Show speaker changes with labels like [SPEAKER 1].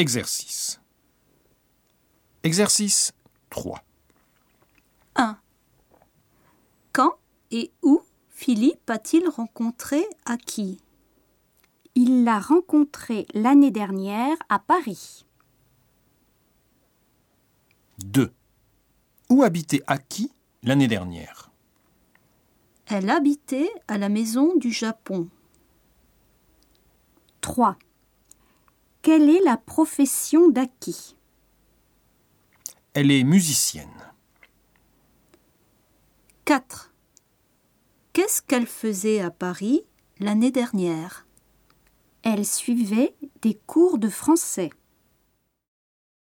[SPEAKER 1] Exercice. Exercice 3.
[SPEAKER 2] 1. Quand et où Philippe a-t-il rencontré Aki?
[SPEAKER 3] Il l'a rencontrée l'année dernière à Paris.
[SPEAKER 1] 2. Où habitait Aki l'année dernière?
[SPEAKER 2] Elle habitait à la maison du Japon.
[SPEAKER 3] 3. Quelle est la profession d'Aki
[SPEAKER 1] Elle est musicienne.
[SPEAKER 2] 4. Qu'est-ce qu'elle faisait à Paris l'année dernière?
[SPEAKER 3] Elle suivait des cours de français.